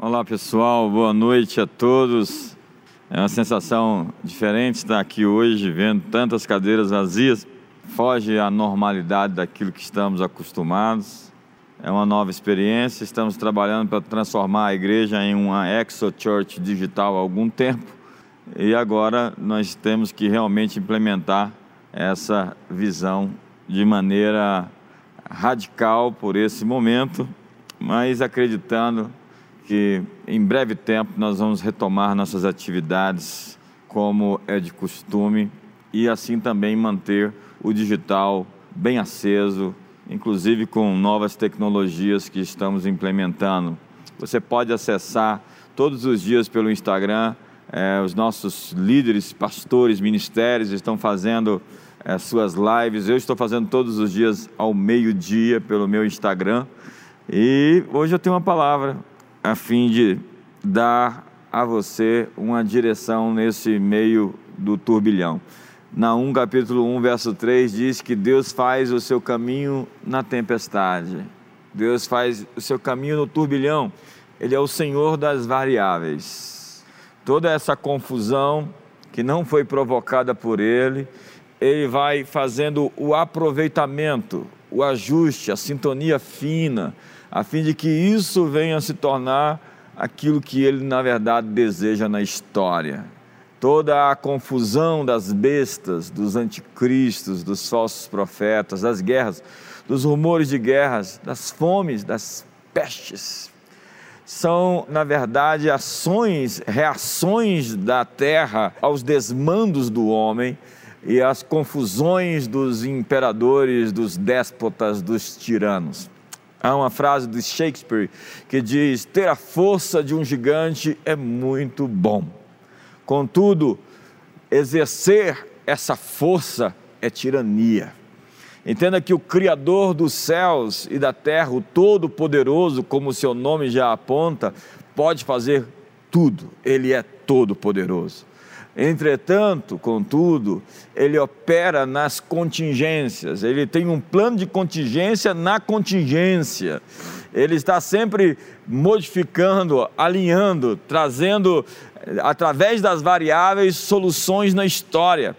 Olá pessoal, boa noite a todos. É uma sensação diferente estar aqui hoje, vendo tantas cadeiras vazias. Foge à normalidade daquilo que estamos acostumados. É uma nova experiência. Estamos trabalhando para transformar a igreja em uma Exo Church digital há algum tempo. E agora nós temos que realmente implementar essa visão de maneira radical por esse momento, mas acreditando que em breve tempo nós vamos retomar nossas atividades como é de costume e assim também manter o digital bem aceso, inclusive com novas tecnologias que estamos implementando. Você pode acessar todos os dias pelo Instagram, é, os nossos líderes, pastores, ministérios estão fazendo é, suas lives. Eu estou fazendo todos os dias ao meio-dia pelo meu Instagram. E hoje eu tenho uma palavra a fim de dar a você uma direção nesse meio do turbilhão. Na 1 capítulo 1, verso 3 diz que Deus faz o seu caminho na tempestade. Deus faz o seu caminho no turbilhão. Ele é o Senhor das variáveis. Toda essa confusão que não foi provocada por ele, ele vai fazendo o aproveitamento, o ajuste, a sintonia fina, a fim de que isso venha a se tornar aquilo que ele, na verdade, deseja na história. Toda a confusão das bestas, dos anticristos, dos falsos profetas, das guerras, dos rumores de guerras, das fomes, das pestes, são, na verdade, ações, reações da terra aos desmandos do homem e às confusões dos imperadores, dos déspotas, dos tiranos. Há uma frase de Shakespeare que diz: ter a força de um gigante é muito bom. Contudo, exercer essa força é tirania. Entenda que o Criador dos céus e da terra, o Todo-Poderoso, como o seu nome já aponta, pode fazer tudo, ele é todo-poderoso. Entretanto, contudo, ele opera nas contingências, ele tem um plano de contingência na contingência. Ele está sempre modificando, alinhando, trazendo, através das variáveis, soluções na história.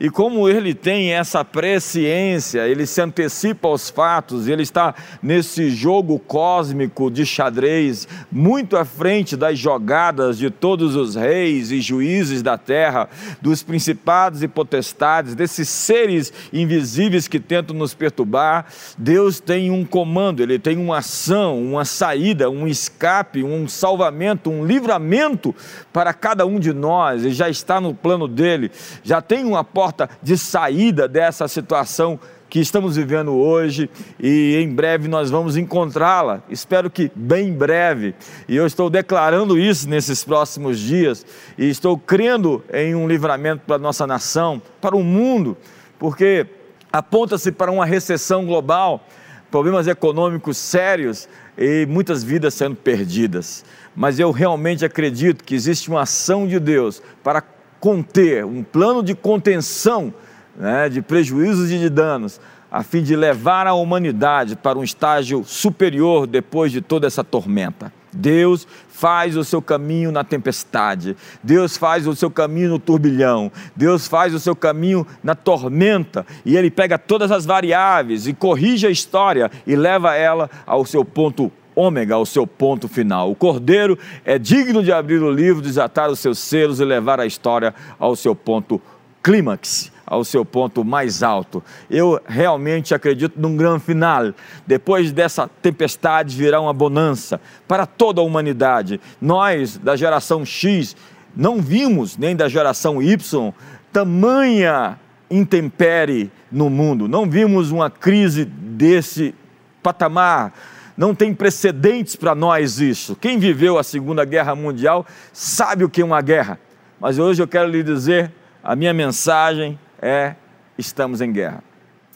E como ele tem essa presciência, ele se antecipa aos fatos, ele está nesse jogo cósmico de xadrez, muito à frente das jogadas de todos os reis e juízes da terra, dos principados e potestades, desses seres invisíveis que tentam nos perturbar. Deus tem um comando, ele tem uma ação, uma saída, um escape, um salvamento, um livramento para cada um de nós, e já está no plano dele, já tem uma porta porta de saída dessa situação que estamos vivendo hoje e em breve nós vamos encontrá-la. Espero que bem breve. E eu estou declarando isso nesses próximos dias e estou crendo em um livramento para a nossa nação, para o mundo, porque aponta-se para uma recessão global, problemas econômicos sérios e muitas vidas sendo perdidas. Mas eu realmente acredito que existe uma ação de Deus para conter, um plano de contenção né, de prejuízos e de danos, a fim de levar a humanidade para um estágio superior depois de toda essa tormenta. Deus faz o seu caminho na tempestade, Deus faz o seu caminho no turbilhão, Deus faz o seu caminho na tormenta, e Ele pega todas as variáveis e corrige a história e leva ela ao seu ponto ômega, ao seu ponto final. O cordeiro é digno de abrir o livro, desatar os seus selos e levar a história ao seu ponto clímax, ao seu ponto mais alto. Eu realmente acredito num grande final. Depois dessa tempestade virá uma bonança para toda a humanidade. Nós, da geração X, não vimos, nem da geração Y, tamanha intempere no mundo. Não vimos uma crise desse patamar não tem precedentes para nós isso. Quem viveu a Segunda Guerra Mundial sabe o que é uma guerra. Mas hoje eu quero lhe dizer, a minha mensagem é: estamos em guerra.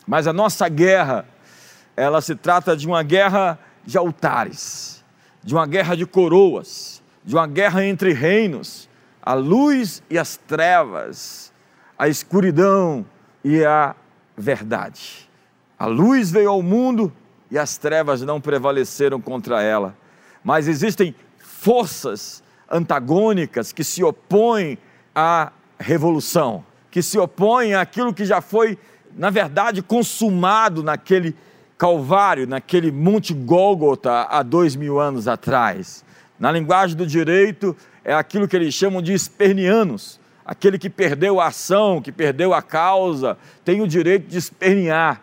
Mas a nossa guerra, ela se trata de uma guerra de altares, de uma guerra de coroas, de uma guerra entre reinos, a luz e as trevas, a escuridão e a verdade. A luz veio ao mundo e as trevas não prevaleceram contra ela. Mas existem forças antagônicas que se opõem à revolução, que se opõem àquilo que já foi, na verdade, consumado naquele Calvário, naquele Monte Gólgota há dois mil anos atrás. Na linguagem do direito, é aquilo que eles chamam de espernianos. Aquele que perdeu a ação, que perdeu a causa, tem o direito de espernear.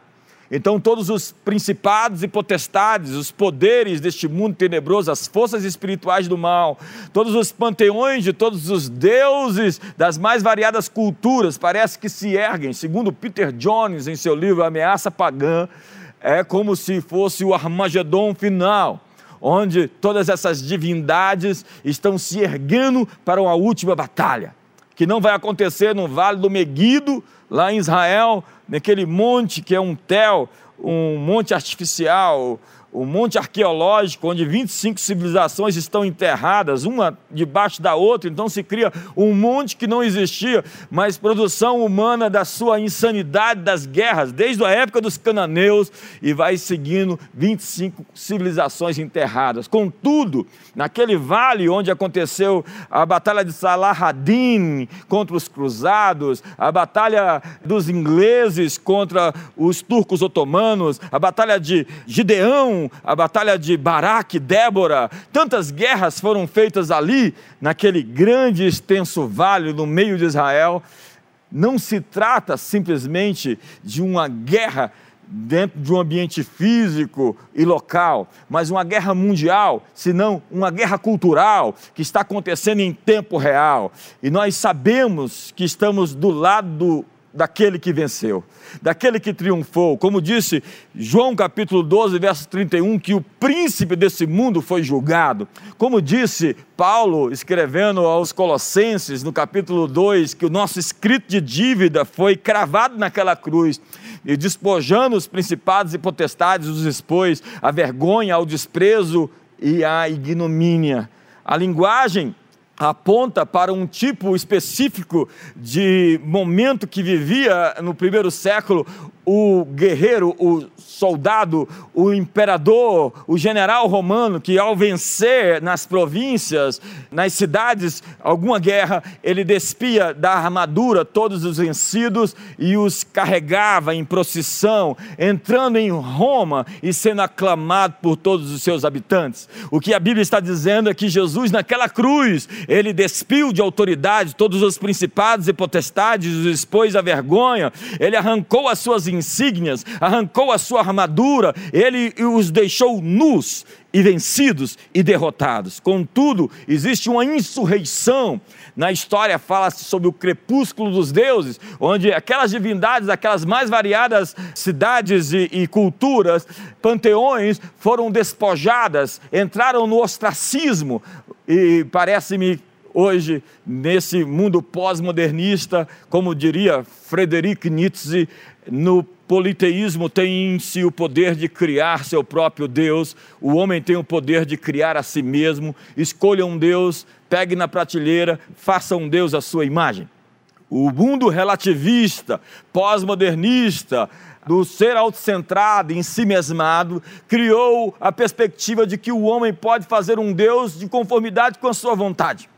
Então, todos os principados e potestades, os poderes deste mundo tenebroso, as forças espirituais do mal, todos os panteões de todos os deuses das mais variadas culturas, parece que se erguem, segundo Peter Jones, em seu livro Ameaça Pagã, é como se fosse o Armagedon final, onde todas essas divindades estão se erguendo para uma última batalha, que não vai acontecer no Vale do Meguido, lá em Israel, naquele monte que é um tel, um monte artificial, um monte arqueológico, onde 25 civilizações estão enterradas, uma debaixo da outra, então se cria um monte que não existia, mas produção humana da sua insanidade das guerras, desde a época dos cananeus, e vai seguindo 25 civilizações enterradas. Contudo, naquele vale onde aconteceu a batalha de Salah-ad-Din contra os cruzados, a batalha dos ingleses contra os turcos otomanos, a batalha de Gideão a batalha de Baraque, Débora, tantas guerras foram feitas ali, naquele grande extenso vale no meio de Israel. Não se trata simplesmente de uma guerra dentro de um ambiente físico e local, mas uma guerra mundial, senão uma guerra cultural que está acontecendo em tempo real. E nós sabemos que estamos do lado do daquele que venceu, daquele que triunfou. Como disse João capítulo 12, verso 31, que o príncipe desse mundo foi julgado. Como disse Paulo, escrevendo aos Colossenses, no capítulo 2, que o nosso escrito de dívida foi cravado naquela cruz. E despojando os principados e potestades, os expôs à vergonha, ao desprezo e à ignomínia. A linguagem aponta para um tipo específico de momento que vivia no primeiro século o guerreiro, o soldado, o imperador, o general romano, que ao vencer nas províncias, nas cidades, alguma guerra, ele despia da armadura todos os vencidos e os carregava em procissão, entrando em Roma e sendo aclamado por todos os seus habitantes. O que a Bíblia está dizendo é que Jesus, naquela cruz, ele despiu de autoridade todos os principados e potestades, os expôs à vergonha, ele arrancou as suas insígnias, arrancou a sua armadura, ele os deixou nus e vencidos e derrotados. Contudo, existe uma insurreição. Na história fala-se sobre o crepúsculo dos deuses, onde aquelas divindades, aquelas mais variadas cidades e, e culturas, panteões, foram despojadas, entraram no ostracismo. E parece-me hoje, nesse mundo pós-modernista, como diria Frederic Nietzsche, no politeísmo tem em si o poder de criar seu próprio Deus, o homem tem o poder de criar a si mesmo. Escolha um Deus, pegue na prateleira, faça um Deus à sua imagem. O mundo relativista, pós-modernista, do ser autocentrado, em si mesmado, criou a perspectiva de que o homem pode fazer um Deus de conformidade com a sua vontade.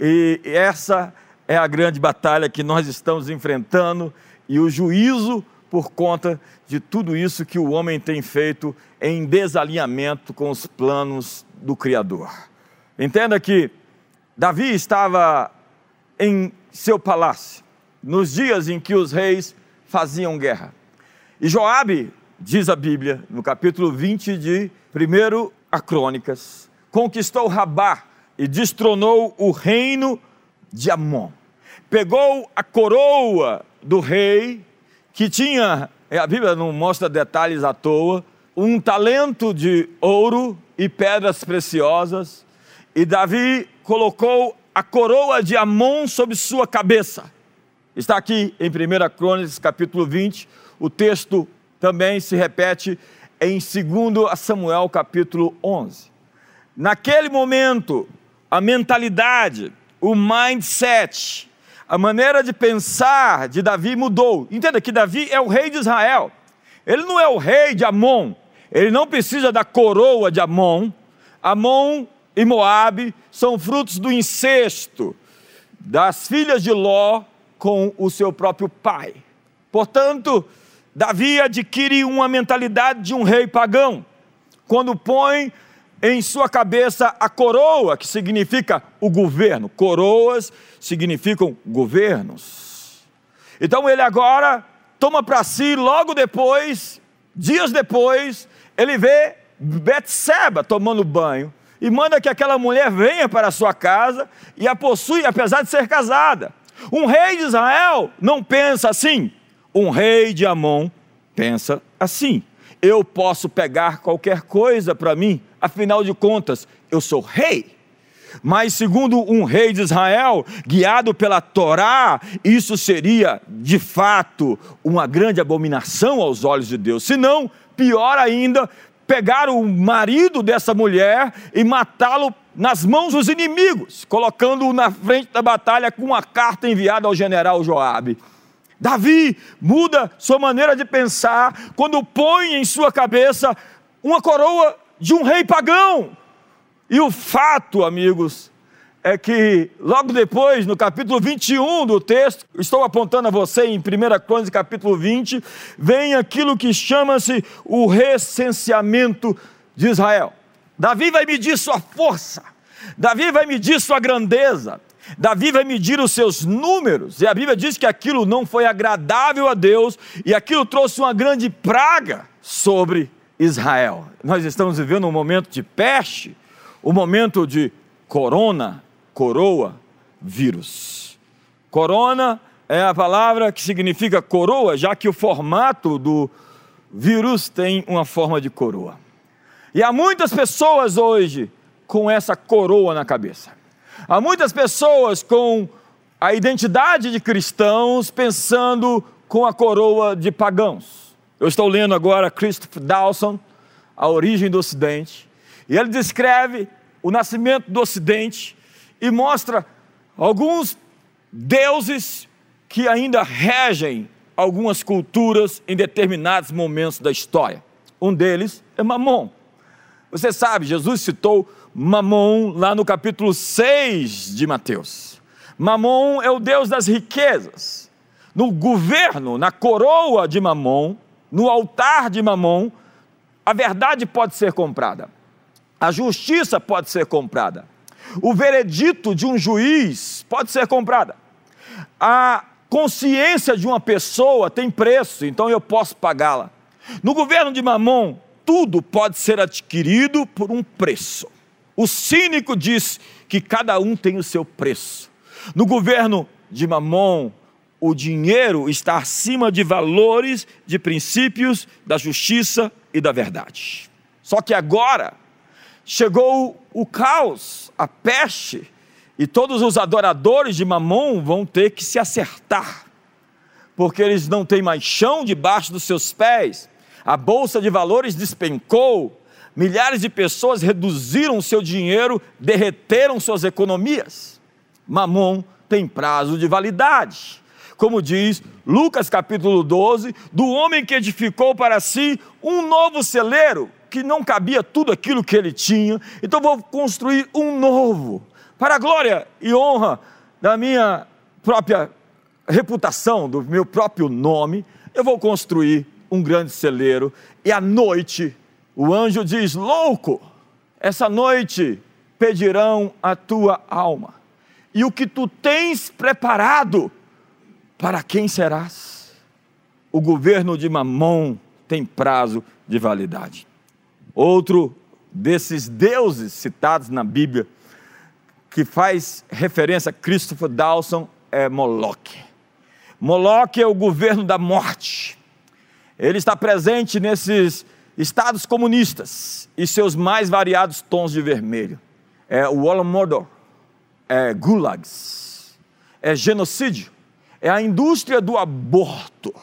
E essa é a grande batalha que nós estamos enfrentando e o juízo por conta de tudo isso que o homem tem feito em desalinhamento com os planos do Criador. Entenda que Davi estava em seu palácio nos dias em que os reis faziam guerra. E Joabe, diz a Bíblia, no capítulo 20 de 1 a Crônicas, conquistou Rabá e destronou o reino de Amon. Pegou a coroa do rei que tinha, é, a Bíblia não mostra detalhes à toa, um talento de ouro e pedras preciosas, e Davi colocou a coroa de Amon sobre sua cabeça. Está aqui em 1 Crônicas, capítulo 20, o texto também se repete em 2 Samuel, capítulo 11. Naquele momento, a mentalidade, o mindset a maneira de pensar de Davi mudou. Entenda que Davi é o rei de Israel. Ele não é o rei de Amon. Ele não precisa da coroa de Amon. Amon e Moabe são frutos do incesto das filhas de Ló com o seu próprio pai. Portanto, Davi adquire uma mentalidade de um rei pagão, quando põe em sua cabeça a coroa, que significa o governo. Coroas significam governos. Então ele agora toma para si, logo depois, dias depois, ele vê Betseba tomando banho e manda que aquela mulher venha para a sua casa e a possui, apesar de ser casada. Um rei de Israel não pensa assim. Um rei de Amon pensa assim. Eu posso pegar qualquer coisa para mim, afinal de contas, eu sou rei. Mas, segundo um rei de Israel, guiado pela Torá, isso seria de fato uma grande abominação aos olhos de Deus. Se não, pior ainda, pegar o marido dessa mulher e matá-lo nas mãos dos inimigos, colocando-o na frente da batalha com uma carta enviada ao general Joabe. Davi muda sua maneira de pensar quando põe em sua cabeça uma coroa de um rei pagão. E o fato, amigos, é que logo depois, no capítulo 21 do texto, estou apontando a você em 1 Crônicas, capítulo 20, vem aquilo que chama-se o recenseamento de Israel. Davi vai medir sua força, Davi vai medir sua grandeza, Davi vai medir os seus números, e a Bíblia diz que aquilo não foi agradável a Deus, e aquilo trouxe uma grande praga sobre Israel. Nós estamos vivendo um momento de peste, um momento de corona, coroa, vírus. Corona é a palavra que significa coroa, já que o formato do vírus tem uma forma de coroa. E há muitas pessoas hoje com essa coroa na cabeça. Há muitas pessoas com a identidade de cristãos pensando com a coroa de pagãos. Eu estou lendo agora Christopher Dawson, A Origem do Ocidente, e ele descreve o nascimento do Ocidente e mostra alguns deuses que ainda regem algumas culturas em determinados momentos da história. Um deles é Mamon. Você sabe, Jesus citou Mamon lá no capítulo 6 de Mateus. Mamon é o deus das riquezas. No governo, na coroa de Mamon, no altar de Mamon, a verdade pode ser comprada. A justiça pode ser comprada o veredito de um juiz pode ser comprada. A consciência de uma pessoa tem preço, então eu posso pagá-la. No governo de Mamon, tudo pode ser adquirido por um preço. O cínico diz que cada um tem o seu preço. No governo de Mamon, o dinheiro está acima de valores, de princípios da justiça e da verdade. Só que agora, chegou o caos, a peste, e todos os adoradores de Mamon vão ter que se acertar, porque eles não têm mais chão debaixo dos seus pés, a bolsa de valores despencou, milhares de pessoas reduziram seu dinheiro, derreteram suas economias. Mamon tem prazo de validade. Como diz Lucas capítulo 12, do homem que edificou para si um novo celeiro, que não cabia tudo aquilo que ele tinha, então vou construir um novo, para a glória e honra da minha própria reputação, do meu próprio nome, eu vou construir um grande celeiro, e à noite o anjo diz: Louco, essa noite pedirão a tua alma, e o que tu tens preparado, para quem serás? O governo de Mamon tem prazo de validade. Outro desses deuses citados na Bíblia, que faz referência a Christopher Dawson, é Moloch. Moloch é o governo da morte. Ele está presente nesses estados comunistas e seus mais variados tons de vermelho. É o Holodomor, é gulags, é genocídio, é a indústria do aborto,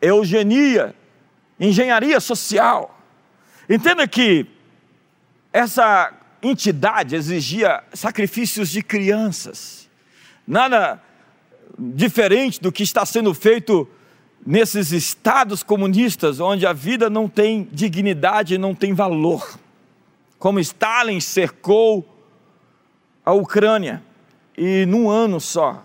eugenia, engenharia social, Entenda que essa entidade exigia sacrifícios de crianças, nada diferente do que está sendo feito nesses estados comunistas, onde a vida não tem dignidade, não tem valor. Como Stalin cercou a Ucrânia. E num ano só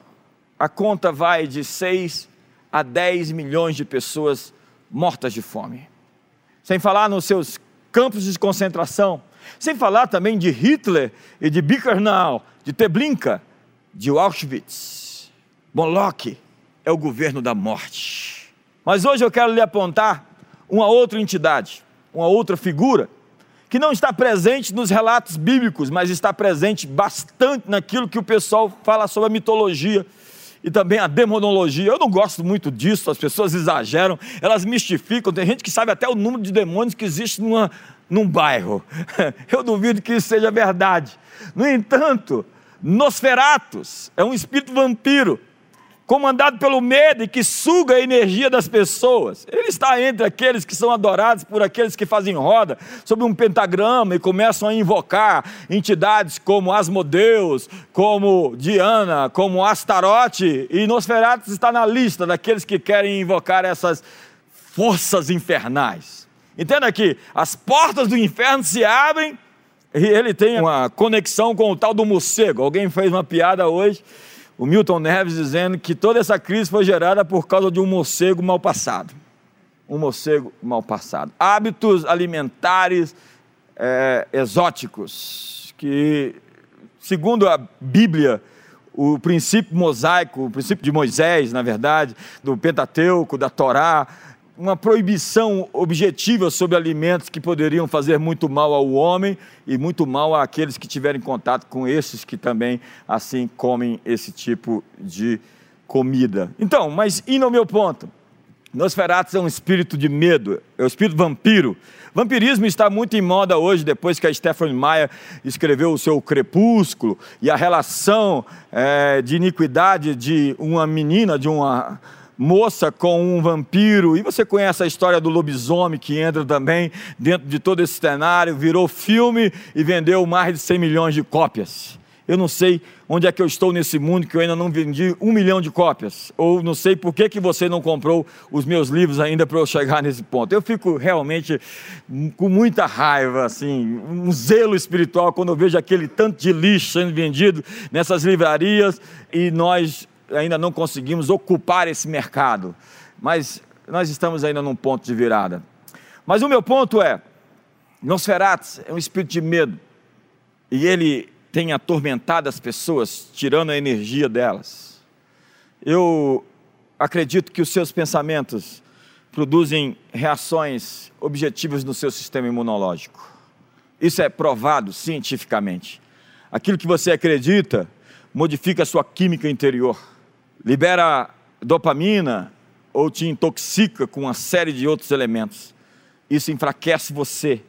a conta vai de 6 a 10 milhões de pessoas mortas de fome. Sem falar nos seus campos de concentração, sem falar também de Hitler e de Birkenau, de Treblinka, de Auschwitz. Moloch é o governo da morte. Mas hoje eu quero lhe apontar uma outra entidade, uma outra figura, que não está presente nos relatos bíblicos, mas está presente bastante naquilo que o pessoal fala sobre a mitologia e também a demonologia. Eu não gosto muito disso, as pessoas exageram, elas mistificam. Tem gente que sabe até o número de demônios que existe numa, num bairro. Eu duvido que isso seja verdade. No entanto, Nosferatus é um espírito vampiro comandado pelo medo e que suga a energia das pessoas. Ele está entre aqueles que são adorados por aqueles que fazem roda sobre um pentagrama e começam a invocar entidades como Asmodeus, como Diana, como Astarote, e Nosferatu está na lista daqueles que querem invocar essas forças infernais. Entenda que as portas do inferno se abrem e ele tem uma conexão com o tal do morcego. Alguém fez uma piada hoje o Milton Neves dizendo que toda essa crise foi gerada por causa de um morcego mal passado. Um morcego mal passado. Hábitos alimentares é, exóticos, que, segundo a Bíblia, o princípio mosaico, o princípio de Moisés, na verdade, do Pentateuco, da Torá, uma proibição objetiva sobre alimentos que poderiam fazer muito mal ao homem e muito mal àqueles que tiverem contato com esses que também assim comem esse tipo de comida. Então, mas indo ao meu ponto, Nosferatu é um espírito de medo, é o um espírito vampiro. Vampirismo está muito em moda hoje, depois que a Stephanie Meyer escreveu o seu Crepúsculo e a relação é, de iniquidade de uma menina, de uma moça com um vampiro, e você conhece a história do lobisomem que entra também dentro de todo esse cenário, virou filme e vendeu mais de 100 milhões de cópias. Eu não sei onde é que eu estou nesse mundo que eu ainda não vendi um milhão de cópias, ou não sei por que, que você não comprou os meus livros ainda para eu chegar nesse ponto. Eu fico realmente com muita raiva, assim, um zelo espiritual quando eu vejo aquele tanto de lixo sendo vendido nessas livrarias e nós ainda não conseguimos ocupar esse mercado, mas nós estamos ainda num ponto de virada. Mas o meu ponto é: Nosferatu é um espírito de medo, e ele tem atormentado as pessoas, tirando a energia delas. Eu acredito que os seus pensamentos produzem reações objetivas no seu sistema imunológico. Isso é provado cientificamente. Aquilo que você acredita modifica a sua química interior libera dopamina ou te intoxica com uma série de outros elementos. Isso enfraquece você.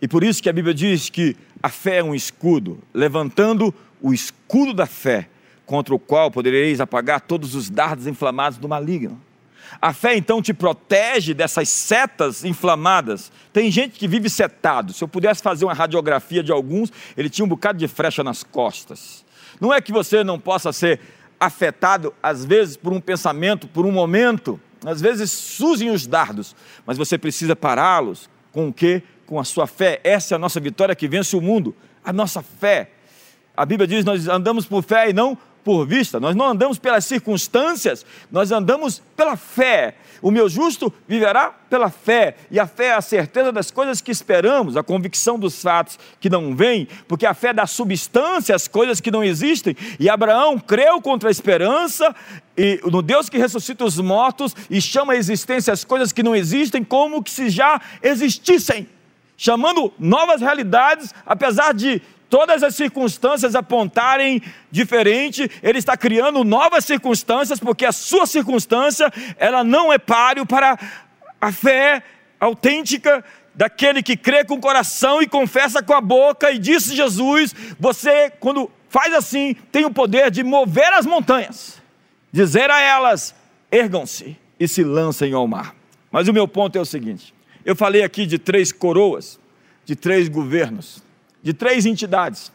E por isso que a Bíblia diz que a fé é um escudo, levantando o escudo da fé, contra o qual podereis apagar todos os dardos inflamados do maligno. A fé então te protege dessas setas inflamadas. Tem gente que vive setado. Se eu pudesse fazer uma radiografia de alguns, ele tinha um bocado de frecha nas costas. Não é que você não possa ser afetado, às vezes, por um pensamento, por um momento, às vezes surgem os dardos, mas você precisa pará-los com o quê? Com a sua fé. Essa é a nossa vitória que vence o mundo, a nossa fé. A Bíblia diz: nós andamos por fé e não por vista, nós não andamos pelas circunstâncias, nós andamos pela fé. O meu justo viverá pela fé, e a fé é a certeza das coisas que esperamos, a convicção dos fatos que não vêm, porque a fé dá substância às coisas que não existem, e Abraão creu contra a esperança, e no Deus que ressuscita os mortos e chama a existência as coisas que não existem como que se já existissem, chamando novas realidades, apesar de todas as circunstâncias apontarem diferente, ele está criando novas circunstâncias, porque a sua circunstância, ela não é páreo para a fé autêntica daquele que crê com o coração e confessa com a boca, e disse Jesus: você, quando faz assim, tem o poder de mover as montanhas, dizer a elas: ergam-se e se lancem ao mar. Mas o meu ponto é o seguinte: eu falei aqui de três coroas, de três governos de três entidades.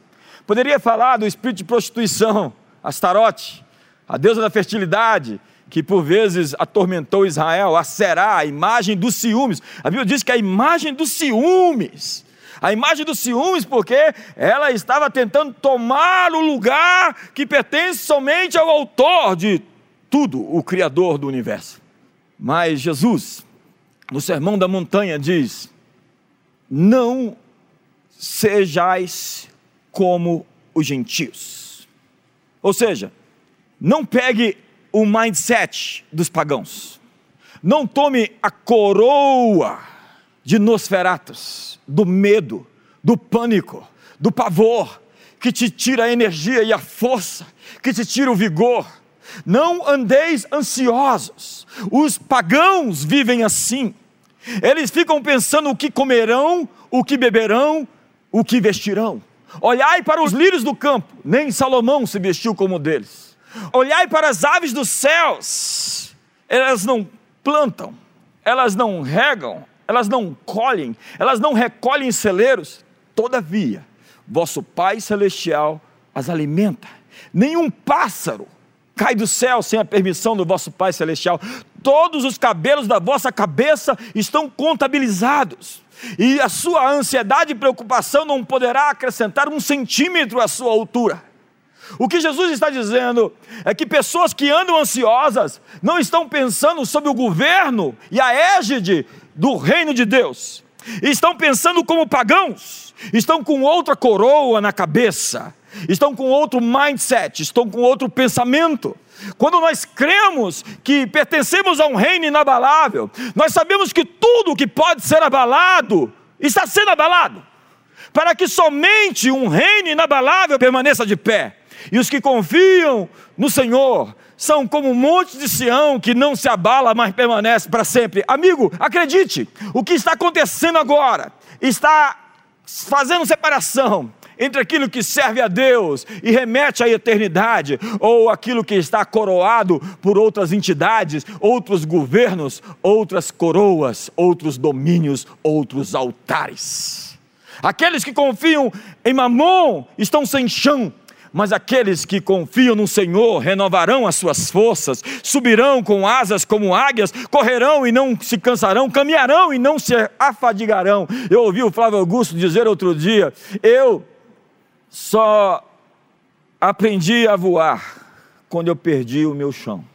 Poderia falar do espírito de prostituição, Astarote, a deusa da fertilidade, que por vezes atormentou Israel, a Será, a imagem dos ciúmes. A Bíblia diz que a imagem dos ciúmes, A imagem dos ciúmes, porque ela estava tentando tomar o lugar que pertence somente ao autor de tudo, o Criador do universo. Mas Jesus, no Sermão da Montanha, diz: Não sejais como os gentios. Ou seja, não pegue o mindset dos pagãos. Não tome a coroa de Nosferatus, do medo, do pânico, do pavor, que te tira a energia e a força, que te tira o vigor. Não andeis ansiosos. Os pagãos vivem assim. Eles ficam pensando o que comerão, o que beberão, o que vestirão. Olhai para os lírios do campo, nem Salomão se vestiu como deles. Olhai para as aves dos céus, elas não plantam, elas não regam, elas não colhem, elas não recolhem celeiros, todavia, vosso Pai Celestial as alimenta. Nenhum pássaro cai do céu sem a permissão do vosso Pai Celestial. Todos os cabelos da vossa cabeça estão contabilizados. E a sua ansiedade e preocupação não poderá acrescentar um centímetro à sua altura. O que Jesus está dizendo é que pessoas que andam ansiosas não estão pensando sobre o governo e a égide do reino de Deus. Estão pensando como pagãos, estão com outra coroa na cabeça, estão com outro mindset, estão com outro pensamento. Quando nós cremos que pertencemos a um reino inabalável, nós sabemos que tudo que pode ser abalado está sendo abalado, para que somente um reino inabalável permaneça de pé. E os que confiam no Senhor são como um monte de Sião que não se abala, mas permanece para sempre. Amigo, acredite, o que está acontecendo agora está fazendo separação entre aquilo que serve a Deus e remete à eternidade, ou aquilo que está coroado por outras entidades, outros governos, outras coroas, outros domínios, outros altares. Aqueles que confiam em Mamon estão sem chão, mas aqueles que confiam no Senhor renovarão as suas forças, subirão com asas como águias, correrão e não se cansarão, caminharão e não se afadigarão. Eu ouvi o Flávio Augusto dizer outro dia: eu só aprendi a voar quando eu perdi o meu chão.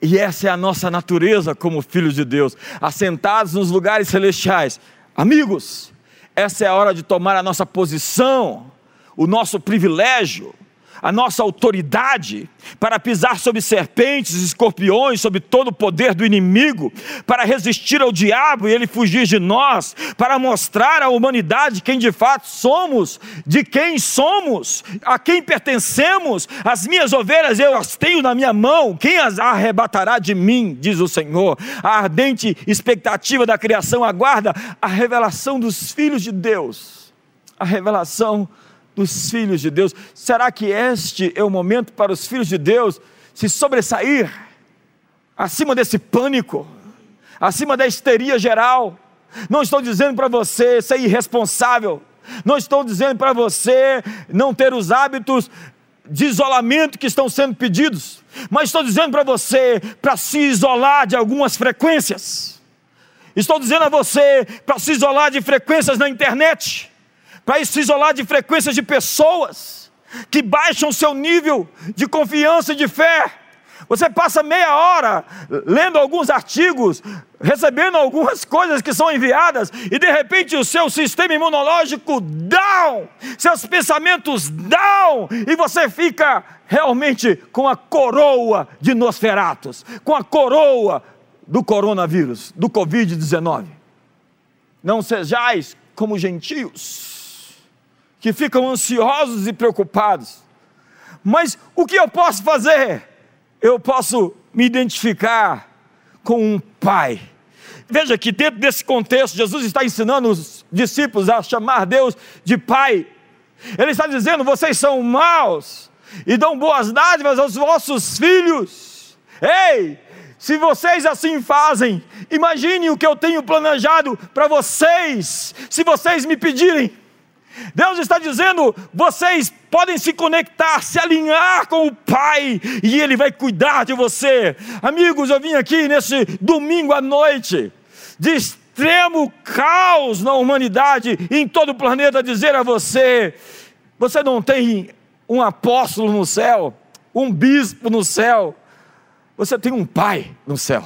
E essa é a nossa natureza como filhos de Deus, assentados nos lugares celestiais. Amigos, essa é a hora de tomar a nossa posição o nosso privilégio, a nossa autoridade para pisar sobre serpentes, escorpiões, sobre todo o poder do inimigo, para resistir ao diabo e ele fugir de nós, para mostrar à humanidade quem de fato somos, de quem somos, a quem pertencemos. As minhas ovelhas eu as tenho na minha mão, quem as arrebatará de mim, diz o Senhor. A ardente expectativa da criação aguarda a revelação dos filhos de Deus, a revelação dos filhos de Deus. Será que este é o momento para os filhos de Deus se sobressair acima desse pânico, acima da histeria geral? Não estou dizendo para você ser irresponsável, não estou dizendo para você não ter os hábitos de isolamento que estão sendo pedidos, mas estou dizendo para você para se isolar de algumas frequências. Estou dizendo a você para se isolar de frequências na internet para se isolar de frequências de pessoas que baixam seu nível de confiança e de fé. Você passa meia hora lendo alguns artigos, recebendo algumas coisas que são enviadas, e de repente o seu sistema imunológico down, seus pensamentos down, e você fica realmente com a coroa de Nosferatus, com a coroa do coronavírus, do Covid-19. Não sejais como gentios que ficam ansiosos e preocupados. Mas o que eu posso fazer? Eu posso me identificar com um pai. Veja que dentro desse contexto, Jesus está ensinando os discípulos a chamar Deus de pai. Ele está dizendo: vocês são maus e dão boas dádivas aos vossos filhos. Ei, se vocês assim fazem, imagine o que eu tenho planejado para vocês, se vocês me pedirem. Deus está dizendo: vocês podem se conectar, se alinhar com o Pai, e Ele vai cuidar de você. Amigos, eu vim aqui nesse domingo à noite extremo caos na humanidade, em todo o planeta, dizer a você: você não tem um apóstolo no céu, um bispo no céu, você tem um pai no céu.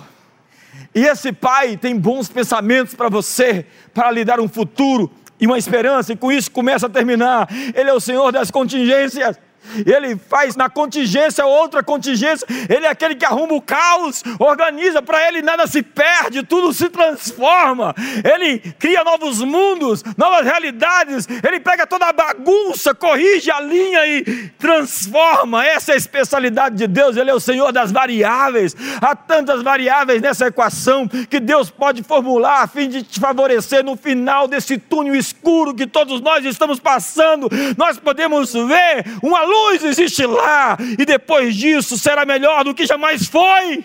E esse pai tem bons pensamentos para você, para lhe dar um futuro e uma esperança, e com isso começa a terminar. Ele é o Senhor das contingências ele faz na contingência outra contingência, ele é aquele que arruma o caos, organiza para ele, nada se perde, tudo se transforma, ele cria novos mundos, novas realidades, ele pega toda a bagunça, corrige a linha e transforma. Essa é a especialidade de Deus, ele é o Senhor das variáveis. Há tantas variáveis nessa equação que Deus pode formular a fim de te favorecer no final desse túnel escuro que todos nós estamos passando. Nós podemos ver uma luz existe lá, e depois disso será melhor do que jamais foi.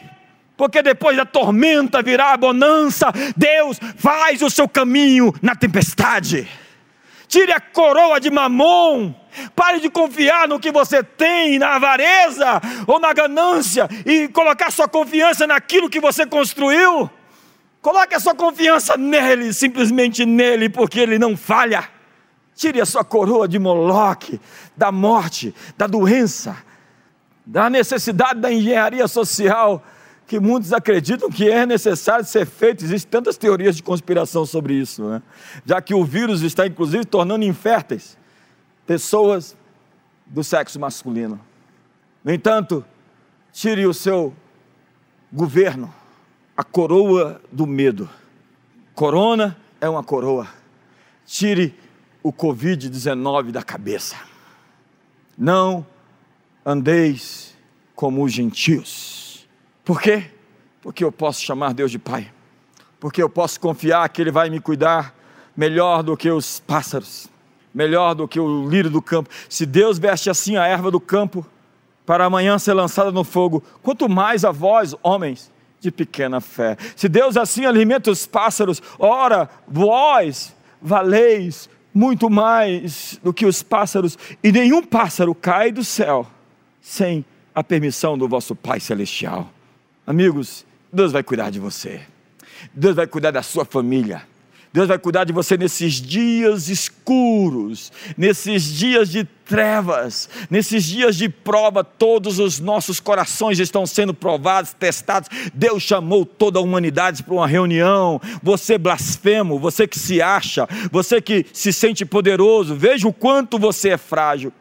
Porque depois da tormenta virá a bonança, Deus faz o seu caminho na tempestade. Tire a coroa de mamon, pare de confiar no que você tem, na avareza ou na ganância, e colocar sua confiança naquilo que você construiu. Coloque a sua confiança nele, simplesmente nele, porque ele não falha. Tire a sua coroa de Moloque, da morte, da doença, da necessidade da engenharia social, que muitos acreditam que é necessário ser feito. Existem tantas teorias de conspiração sobre isso, né? já que o vírus está, inclusive, tornando inférteis pessoas do sexo masculino. No entanto, tire o seu governo, a coroa do medo. Corona é uma coroa. Tire o Covid-19 da cabeça. Não andeis como os gentios. Por quê? Porque eu posso chamar Deus de Pai. Porque eu posso confiar que Ele vai me cuidar melhor do que os pássaros, melhor do que o lírio do campo. Se Deus veste assim a erva do campo, para amanhã ser lançada no fogo, quanto mais a vós, homens, de pequena fé. Se Deus assim alimenta os pássaros, ora, vós valeis muito mais do que os pássaros, e nenhum pássaro cai do céu sem a permissão do vosso Pai Celestial. Amigos, Deus vai cuidar de você, Deus vai cuidar da sua família. Deus vai cuidar de você nesses dias escuros, nesses dias de trevas, nesses dias de prova, todos os nossos corações estão sendo provados, testados. Deus chamou toda a humanidade para uma reunião. Você blasfemo, você que se acha, você que se sente poderoso, veja o quanto você é frágil,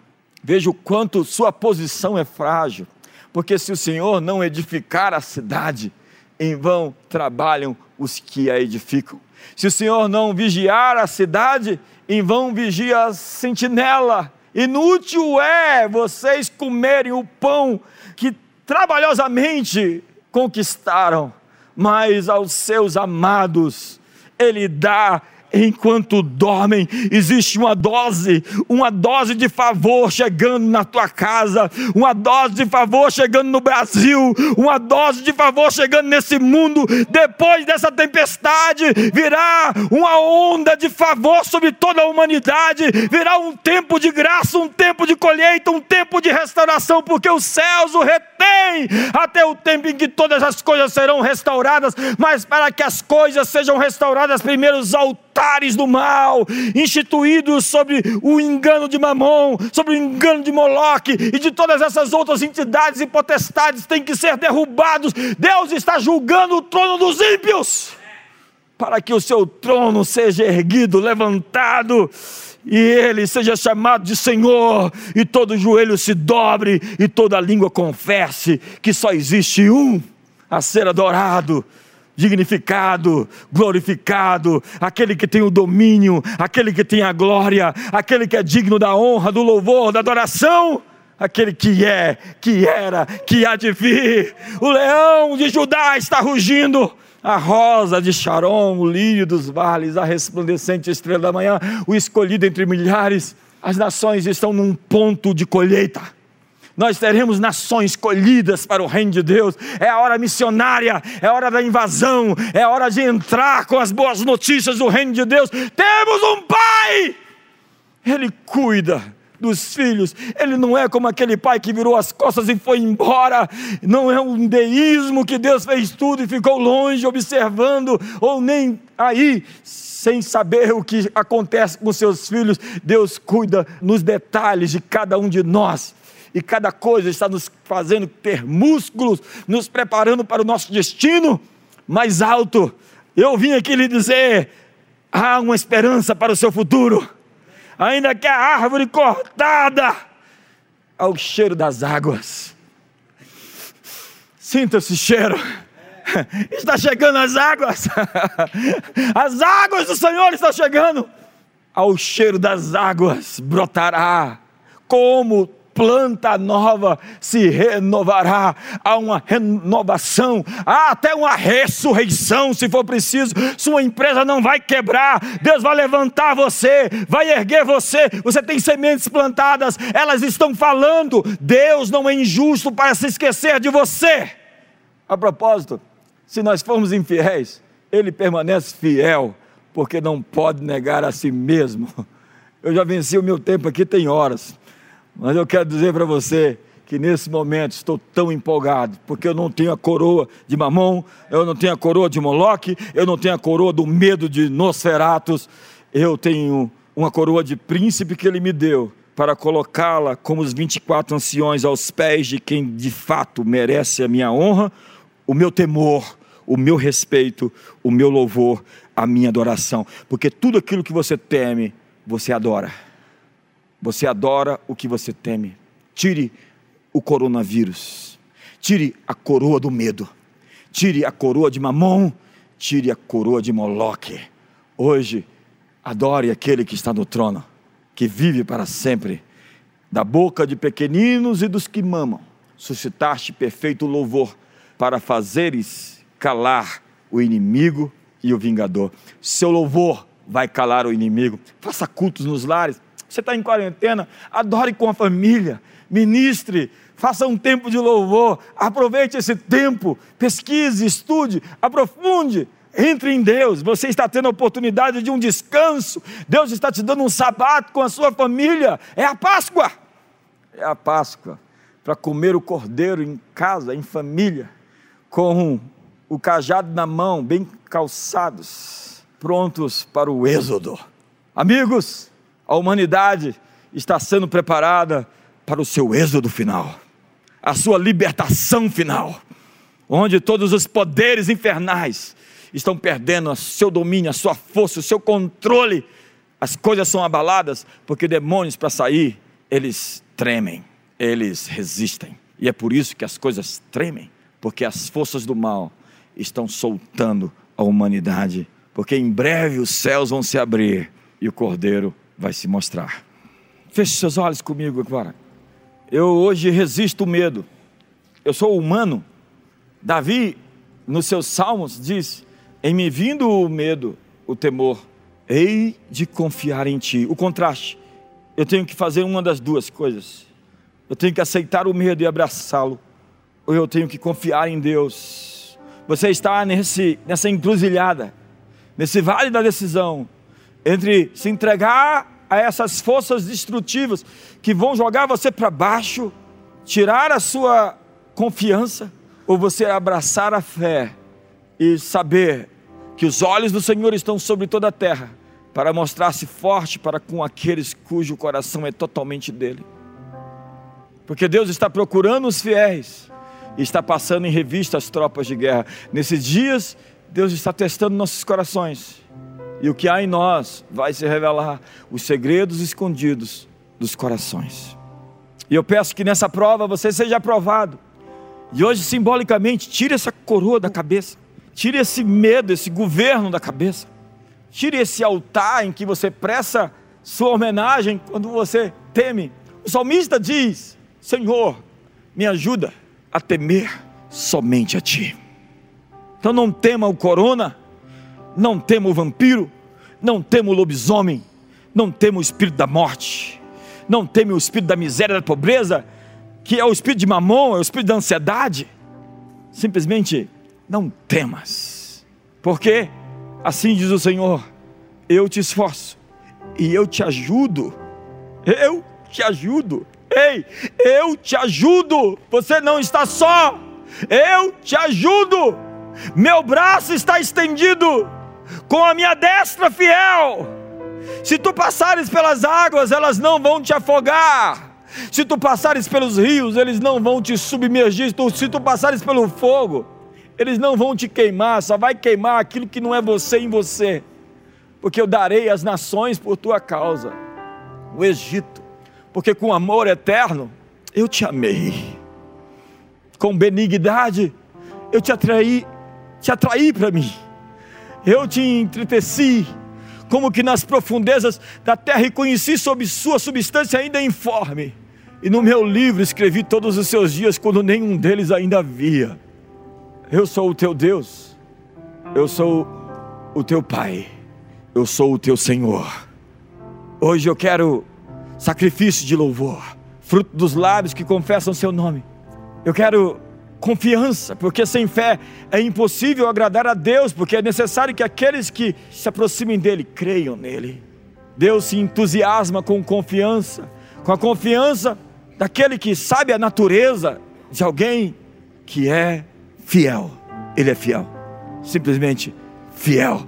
veja o quanto sua posição é frágil, porque se o Senhor não edificar a cidade, em vão trabalham os que a edificam. Se o Senhor não vigiar a cidade, em vão vigia a sentinela. Inútil é vocês comerem o pão que trabalhosamente conquistaram, mas aos seus amados Ele dá enquanto dormem, existe uma dose, uma dose de favor chegando na tua casa, uma dose de favor chegando no Brasil, uma dose de favor chegando nesse mundo. Depois dessa tempestade, virá uma onda de favor sobre toda a humanidade, virá um tempo de graça, um tempo de colheita, um tempo de restauração, porque os céus o retêm até o tempo em que todas as coisas serão restauradas, mas para que as coisas sejam restauradas, primeiro os altares altares do mal, instituídos sobre o engano de Mamon, sobre o engano de Moloque e de todas essas outras entidades e potestades têm que ser derrubados. Deus está julgando o trono dos ímpios, para que o seu trono seja erguido, levantado e ele seja chamado de Senhor, e todo joelho se dobre, e toda língua confesse que só existe um a ser adorado, dignificado, glorificado, aquele que tem o domínio, aquele que tem a glória, aquele que é digno da honra, do louvor, da adoração, aquele que é, que era, que há de vir. O leão de Judá está rugindo. A rosa de Sharon, o lírio dos vales, a resplandecente estrela da manhã, o escolhido entre milhares. As nações estão num ponto de colheita nós teremos nações colhidas para o reino de Deus. É a hora missionária, é a hora da invasão, é a hora de entrar com as boas notícias do reino de Deus. Temos um Pai, Ele cuida dos filhos. Ele não é como aquele pai que virou as costas e foi embora. Não é um deísmo que Deus fez tudo e ficou longe observando, ou nem aí, sem saber o que acontece com seus filhos. Deus cuida nos detalhes de cada um de nós. E cada coisa está nos fazendo ter músculos, nos preparando para o nosso destino mais alto. Eu vim aqui lhe dizer: há uma esperança para o seu futuro ainda que a árvore cortada, ao cheiro das águas. Sinta esse cheiro. Está chegando as águas. As águas do Senhor estão chegando. Ao cheiro das águas brotará como planta nova se renovará, há uma renovação, há até uma ressurreição, se for preciso. Sua empresa não vai quebrar, Deus vai levantar você, vai erguer você. Você tem sementes plantadas, elas estão falando. Deus não é injusto para se esquecer de você. A propósito, se nós formos infiéis, Ele permanece fiel, porque não pode negar a si mesmo. Eu já venci o meu tempo aqui, tem horas. Mas eu quero dizer para você que nesse momento estou tão empolgado, porque eu não tenho a coroa de Mamon, eu não tenho a coroa de Moloque, eu não tenho a coroa do medo de Nosferatos, eu tenho uma coroa de príncipe que ele me deu para colocá-la como os 24 anciões aos pés de quem de fato merece a minha honra, o meu temor, o meu respeito, o meu louvor, a minha adoração, porque tudo aquilo que você teme, você adora. Você adora o que você teme. Tire o coronavírus. Tire a coroa do medo. Tire a coroa de Mamon. Tire a coroa de Moloque. Hoje, adore aquele que está no trono, que vive para sempre. Da boca de pequeninos e dos que mamam, suscitaste perfeito louvor para fazeres calar o inimigo e o vingador. Seu louvor vai calar o inimigo. Faça cultos nos lares, você está em quarentena, adore com a família, ministre, faça um tempo de louvor, aproveite esse tempo, pesquise, estude, aprofunde, entre em Deus. Você está tendo a oportunidade de um descanso, Deus está te dando um sabato com a sua família. É a Páscoa, é a Páscoa para comer o cordeiro em casa, em família, com o cajado na mão, bem calçados, prontos para o êxodo. Amigos, a humanidade está sendo preparada para o seu êxodo final, a sua libertação final, onde todos os poderes infernais estão perdendo o seu domínio, a sua força, o seu controle. As coisas são abaladas porque demônios para sair, eles tremem, eles resistem. E é por isso que as coisas tremem, porque as forças do mal estão soltando a humanidade, porque em breve os céus vão se abrir e o cordeiro vai se mostrar. Feche seus olhos comigo agora. Eu hoje resisto o medo. Eu sou humano. Davi, nos seus salmos, diz: Em me vindo o medo, o temor, hei de confiar em ti. O contraste. Eu tenho que fazer uma das duas coisas. Eu tenho que aceitar o medo e abraçá-lo, ou eu tenho que confiar em Deus. Você está nesse, nessa encruzilhada, nesse vale da decisão entre se entregar a essas forças destrutivas que vão jogar você para baixo, tirar a sua confiança, ou você abraçar a fé e saber que os olhos do Senhor estão sobre toda a terra para mostrar-se forte para com aqueles cujo coração é totalmente dele. Porque Deus está procurando os fiéis e está passando em revista as tropas de guerra. Nesses dias, Deus está testando nossos corações e o que há em nós vai se revelar os segredos escondidos dos corações. E eu peço que nessa prova você seja aprovado. E hoje, simbolicamente, tire essa coroa da cabeça, tire esse medo, esse governo da cabeça, tire esse altar em que você presta sua homenagem quando você teme. O salmista diz: Senhor, me ajuda a temer somente a Ti. Então não tema o corona, não temo o vampiro, não temo o lobisomem, não temo o espírito da morte, não temo o espírito da miséria, da pobreza, que é o espírito de mamon, é o espírito da ansiedade. Simplesmente não temas, porque assim diz o Senhor: eu te esforço e eu te ajudo, eu te ajudo. Ei, eu te ajudo. Você não está só. Eu te ajudo. Meu braço está estendido com a minha destra fiel. Se tu passares pelas águas, elas não vão te afogar. Se tu passares pelos rios, eles não vão te submergir. Se tu passares pelo fogo, eles não vão te queimar, só vai queimar aquilo que não é você em você. Porque eu darei as nações por tua causa. O Egito, porque com amor eterno eu te amei. Com benignidade eu te atraí, te atraí para mim. Eu te entreteci, como que nas profundezas da terra e conheci sob sua substância ainda informe. E no meu livro escrevi todos os seus dias quando nenhum deles ainda havia. Eu sou o teu Deus, eu sou o teu Pai, eu sou o teu Senhor. Hoje eu quero sacrifício de louvor, fruto dos lábios que confessam seu nome. Eu quero confiança, porque sem fé é impossível agradar a Deus, porque é necessário que aqueles que se aproximem dele creiam nele. Deus se entusiasma com confiança, com a confiança daquele que sabe a natureza de alguém que é fiel. Ele é fiel, simplesmente fiel.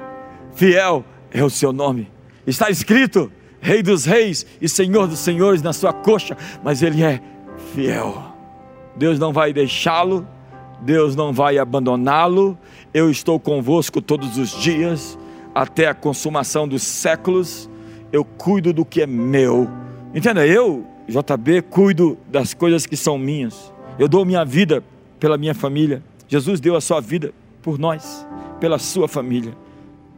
Fiel é o seu nome. Está escrito: Rei dos Reis e Senhor dos Senhores na sua coxa, mas ele é fiel. Deus não vai deixá-lo, Deus não vai abandoná-lo. Eu estou convosco todos os dias, até a consumação dos séculos. Eu cuido do que é meu. Entenda, eu, JB, cuido das coisas que são minhas. Eu dou minha vida pela minha família. Jesus deu a sua vida por nós, pela sua família.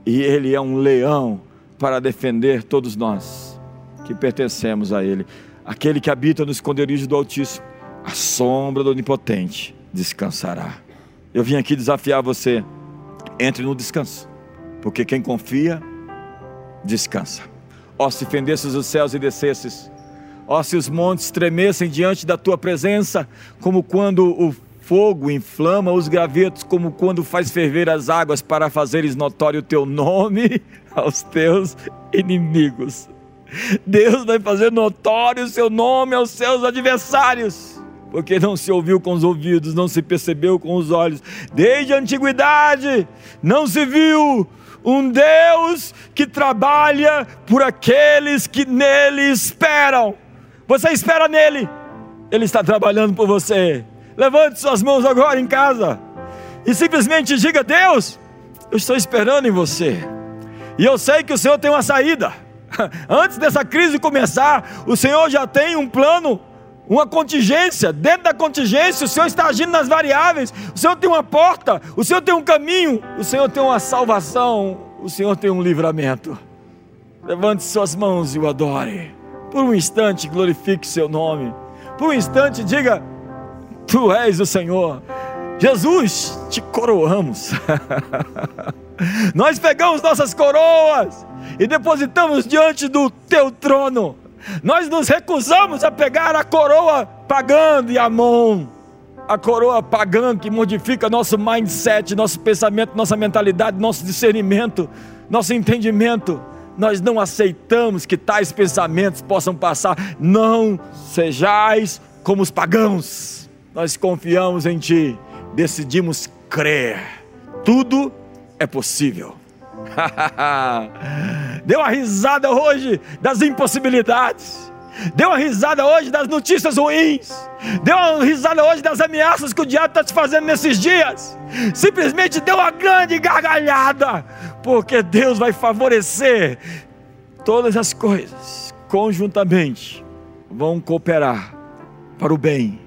E Ele é um leão para defender todos nós que pertencemos a Ele. Aquele que habita no esconderijo do Altíssimo, a sombra do Onipotente descansará. Eu vim aqui desafiar você. Entre no descanso, porque quem confia, descansa. Ó, se fendesses os céus e descesses, ó, se os montes tremessem diante da tua presença, como quando o fogo inflama os gravetos, como quando faz ferver as águas para fazeres notório o teu nome aos teus inimigos. Deus vai fazer notório o seu nome aos seus adversários, porque não se ouviu com os ouvidos, não se percebeu com os olhos. Desde a antiguidade não se viu um Deus que trabalha por aqueles que nele esperam. Você espera nele, ele está trabalhando por você. Levante suas mãos agora em casa e simplesmente diga: Deus, eu estou esperando em você. E eu sei que o Senhor tem uma saída. Antes dessa crise começar, o Senhor já tem um plano, uma contingência. Dentro da contingência, o Senhor está agindo nas variáveis. O Senhor tem uma porta, o Senhor tem um caminho, o Senhor tem uma salvação, o Senhor tem um livramento. Levante suas mãos e o adore. Por um instante, glorifique seu nome. Por um instante, diga: Tu és o Senhor. Jesus, te coroamos. Nós pegamos nossas coroas e depositamos diante do teu trono. Nós nos recusamos a pegar a coroa e a mão. A coroa pagã que modifica nosso mindset, nosso pensamento, nossa mentalidade, nosso discernimento, nosso entendimento. Nós não aceitamos que tais pensamentos possam passar. Não sejais como os pagãos nós confiamos em Ti, decidimos crer, tudo é possível. Deu uma risada hoje das impossibilidades. Deu uma risada hoje das notícias ruins. Deu uma risada hoje das ameaças que o diabo está te fazendo nesses dias. Simplesmente deu uma grande gargalhada, porque Deus vai favorecer todas as coisas conjuntamente vão cooperar para o bem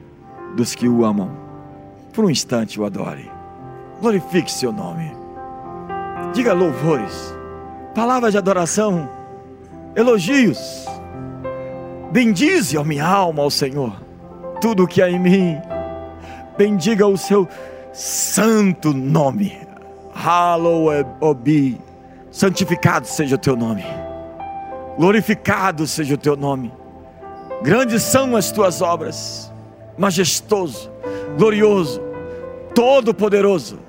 dos que o amam. Por um instante o adore. Glorifique seu nome. Diga louvores, palavras de adoração, elogios. Bendize a minha alma ao Senhor, tudo o que há em mim. Bendiga o seu santo nome. Hallowed Santificado seja o teu nome. Glorificado seja o teu nome. Grandes são as tuas obras majestoso, glorioso, todo-poderoso.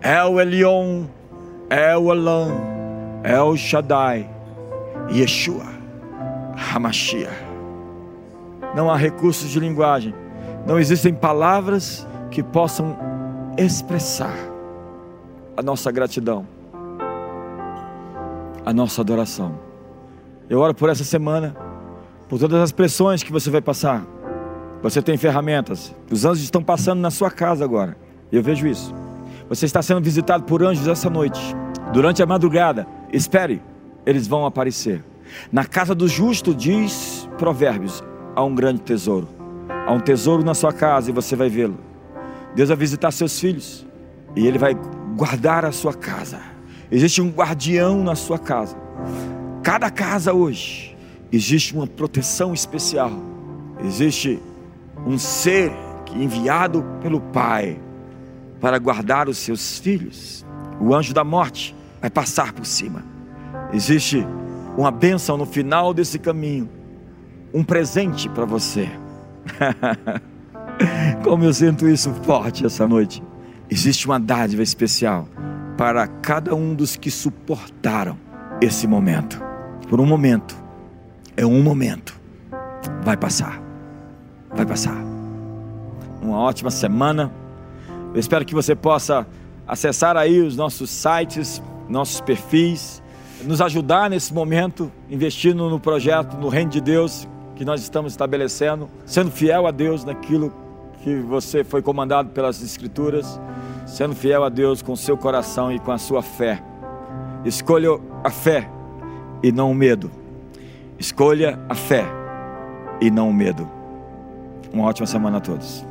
El Elion, El Elam, El Shaddai, Yeshua, Hamashiach. não há recursos de linguagem, não existem palavras que possam expressar a nossa gratidão, a nossa adoração. Eu oro por essa semana, por todas as pressões que você vai passar. Você tem ferramentas, os anjos estão passando na sua casa agora, eu vejo isso. Você está sendo visitado por anjos essa noite, durante a madrugada. Espere, eles vão aparecer. Na casa do justo, diz Provérbios, há um grande tesouro. Há um tesouro na sua casa e você vai vê-lo. Deus vai visitar seus filhos e Ele vai guardar a sua casa. Existe um guardião na sua casa. Cada casa hoje existe uma proteção especial. Existe um ser enviado pelo Pai para guardar os seus filhos. O anjo da morte vai passar por cima. Existe uma bênção no final desse caminho, um presente para você. Como eu sinto isso forte essa noite. Existe uma dádiva especial para cada um dos que suportaram esse momento. Por um momento, é um momento, vai passar, vai passar. Uma ótima semana. Eu espero que você possa acessar aí os nossos sites, nossos perfis, nos ajudar nesse momento, investindo no projeto, no reino de Deus que nós estamos estabelecendo, sendo fiel a Deus naquilo que você foi comandado pelas Escrituras, sendo fiel a Deus com seu coração e com a sua fé. Escolha a fé e não o medo. Escolha a fé e não o medo. Uma ótima semana a todos.